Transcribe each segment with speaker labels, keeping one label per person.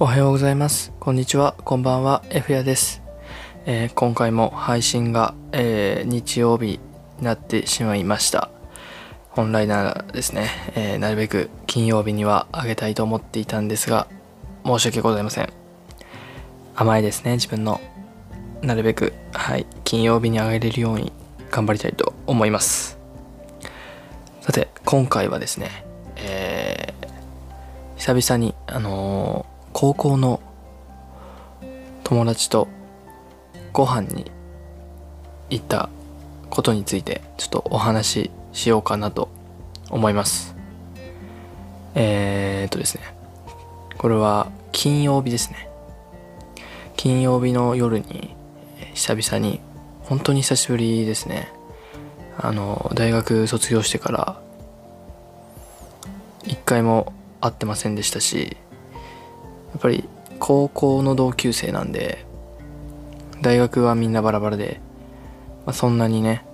Speaker 1: おはようございます。こんにちは。こんばんは。F やです。えー今回も配信が、えー日曜日になってしまいました。本来ならですね、えーなるべく金曜日にはあげたいと思っていたんですが、申し訳ございません。甘いですね、自分の。なるべく、はい、金曜日にあげれるように頑張りたいと思います。さて、今回はですね、えー久々に、あのー高校の友達とご飯に行ったことについてちょっとお話ししようかなと思います。えー、っとですね。これは金曜日ですね。金曜日の夜に久々に本当に久しぶりですね。あの大学卒業してから一回も会ってませんでしたしっぱり高校の同級生なんで大学はみんなバラバラで、まあ、そんなにね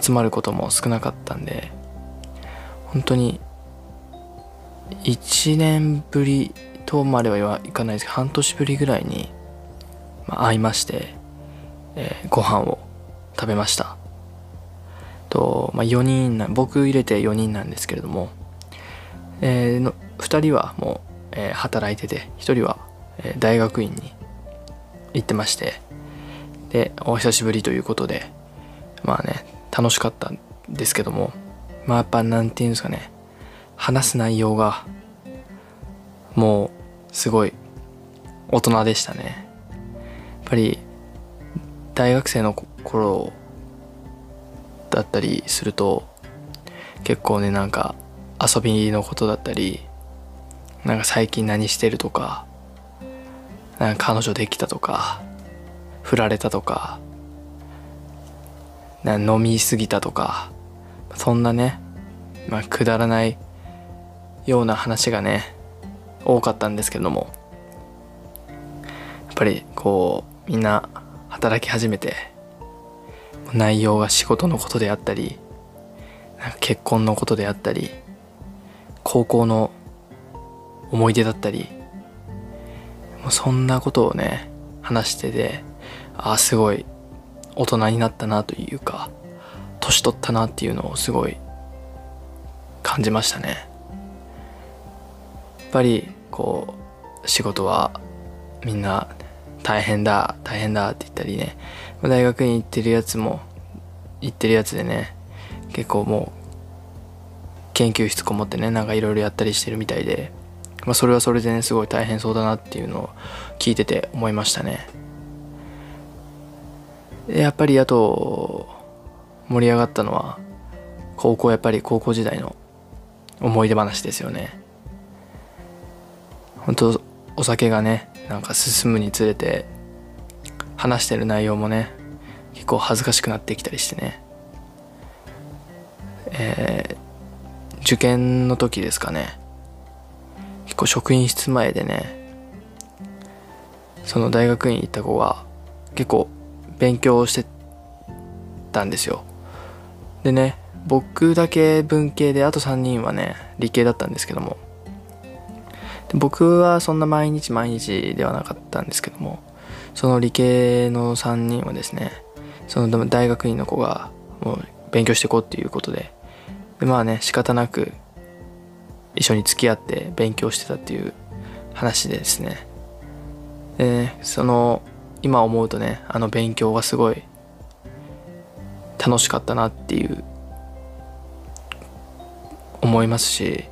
Speaker 1: 集まることも少なかったんで本当に1年ぶりとまではいかないですけど半年ぶりぐらいに、まあ、会いまして、えーご飯を食べました。と、まあ、4人な僕入れて4人なんですけれども、えーの2人はもうえー働いてて一人は、え大学院に行ってましてでお久しぶりということでまあね楽しかったんですけどもまあやっぱなんていうんですかね話す内容がもうすごい大人でしたね。やっぱり大学生の頃だったりすると結構ねなんか遊びのことだったりなんか最近何してるとかなんか彼女できたとか振られたとかな飲みすぎたとかそんなね、まあ、くだらないような話がね多かったんですけどもやっぱりこうみんな働き始めて内容が仕事のことであったり結婚のことであったり高校の思い出だったりもうそんなことをね話しててああすごい大人になったなというか年取ったなっていうのをすごい感じましたね。やっぱりこう仕事はみんな大変だ大変だって言ったりね大学に行ってるやつも行ってるやつでね結構もう研究室こもってねなんかいろいろやったりしてるみたいでまあ、それはそれでねすごい大変そうだなっていうのを聞いてて思いましたね。やっぱりあと盛り上がったのは高校やっぱり高校時代の思い出話ですよね。本当お酒がねなんか進むにつれて話してる内容もね結構恥ずかしくなってきたりしてね。えー受験の時ですかね。構職員室前でねその大学院行った子が結構勉強してたんですよ。でね僕だけ文系であと3人はね理系だったんですけども。僕はそんな毎日毎日ではなかったんですけどもその理系の3人はですねその大学院の子がもう勉強していこうっていうことで。でまあね仕方なく一緒に付き合って勉強してたっていう話でですね。でねその今思うとねあの勉強がすごい楽しかったなっていう思いますし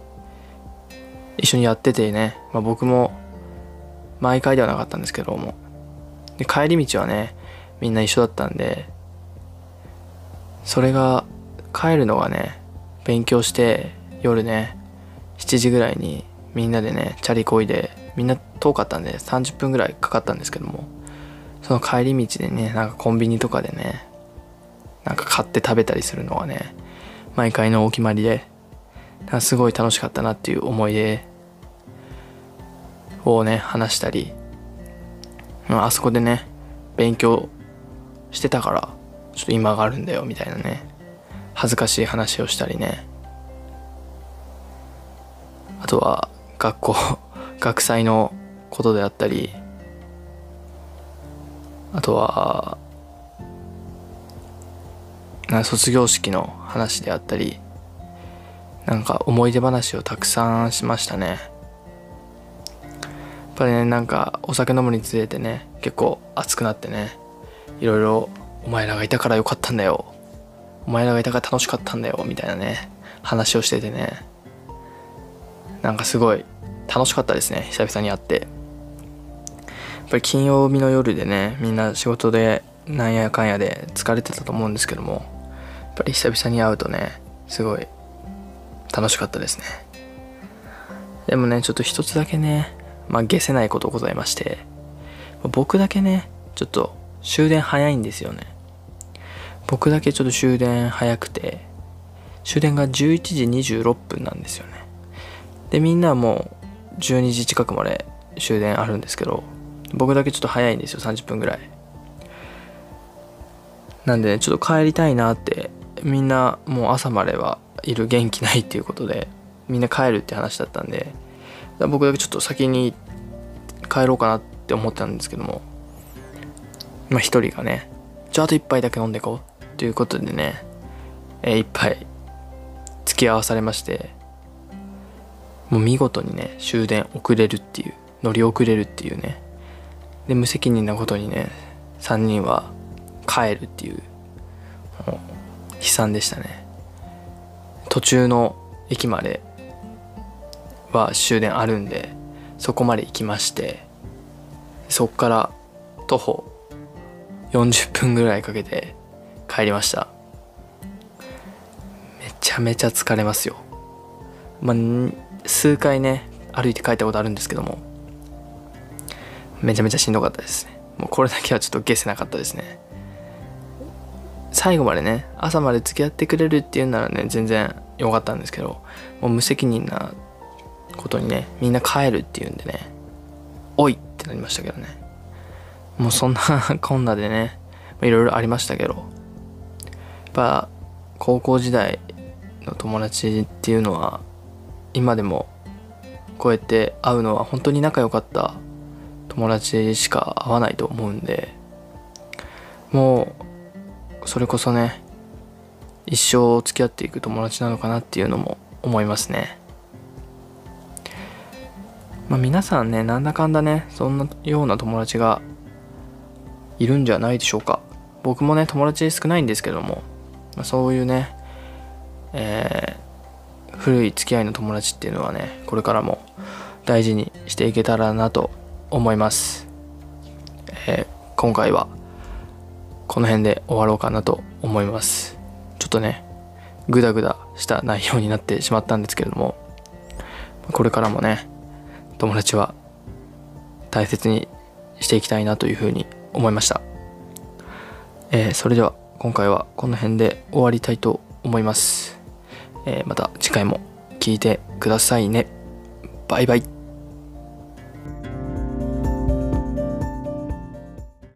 Speaker 1: 一緒にやっててね、まあ、僕も毎回ではなかったんですけども。で帰り道はねみんな一緒だったんでそれが帰るのがね勉強して夜ね7時ぐらいにみんなでねチャリこいでみんな遠かったんで30分ぐらいかかったんですけどもその帰り道でねなんかコンビニとかでねなんか買って食べたりするのがね毎回のお決まりですごい楽しかったなっていう思い出をね話したりあそこでね勉強してたからちょっと今があるんだよみたいなね恥ずかしい話をしたりねあとは学校 学祭のことであったりあとはな卒業式の話であったりなんか思い出話をたくさんしましたね。やっぱりねなんかお酒飲むにつれてね結構熱くなってねいろいろお前らがいたからよかったんだよ。お前らがいたから楽しかったんだよみたいなね話をしててね。なんかすごい楽しかったですね久々に会って。やっぱり金曜日の夜でねみんな仕事でなんやかんやで疲れてたと思うんですけどもやっぱり久々に会うとねすごい楽しかったですね。でもねちょっと一つだけねまあせないことございまして僕だけねちょっと終電早いんですよね。僕だけちょっと終電早くて終電が11時26分なんですよね。でみんなはもう12時近くまで終電あるんですけど僕だけちょっと早いんですよ30分ぐらい。なんで、ね、ちょっと帰りたいなってみんなもう朝まではいる元気ないっていうことでみんな帰るって話だったんで僕だけちょっと先に帰ろうかなって思ったんですけどもまあ一人がねじゃああと一杯だけ飲んでいこうということでね、えー、一杯付き合わされましてもう見事にね終電遅れるっていう乗り遅れるっていうね。で無責任なことにね3人は帰るっていう悲惨でしたね。途中の駅までは終電あるんでそこまで行きましてそっから徒歩40分ぐらいかけて帰りました。めちゃめちゃ疲れますよ。まあ数回ね歩いて帰ったことあるんですけども。めちゃめちゃしんどかったですね。もうこれだけはちょっと消せなかったですね。最後までね朝まで付き合ってくれるっていうならね全然良かったんですけどもう無責任なことにねみんな帰るっていうんでねおいってなりましたけどね。もうそんなこんなでねいろいろありましたけどやっぱ高校時代の友達っていうのは今でもこうやって会うのは本当に仲良かった友達しか会わないと思うんでもうそれこそね一生付き合っていく友達なのかなっていうのも思いますね。まあ皆さんねなんだかんだねそんなような友達がいるんじゃないでしょうか。僕もね友達少ないんですけども、まあ、そういうねえー、古い付き合いの友達っていうのはねこれからも大事にしていけたらなと思います、えー、今回はこの辺で終わろうかなと思います。ちょっとねグダグダした内容になってしまったんですけれどもこれからもね友達は大切にしていきたいなというふうに思いました、えー、それでは今回はこの辺で終わりたいと思います、えー、また次回も聴いてくださいね。バイバイ。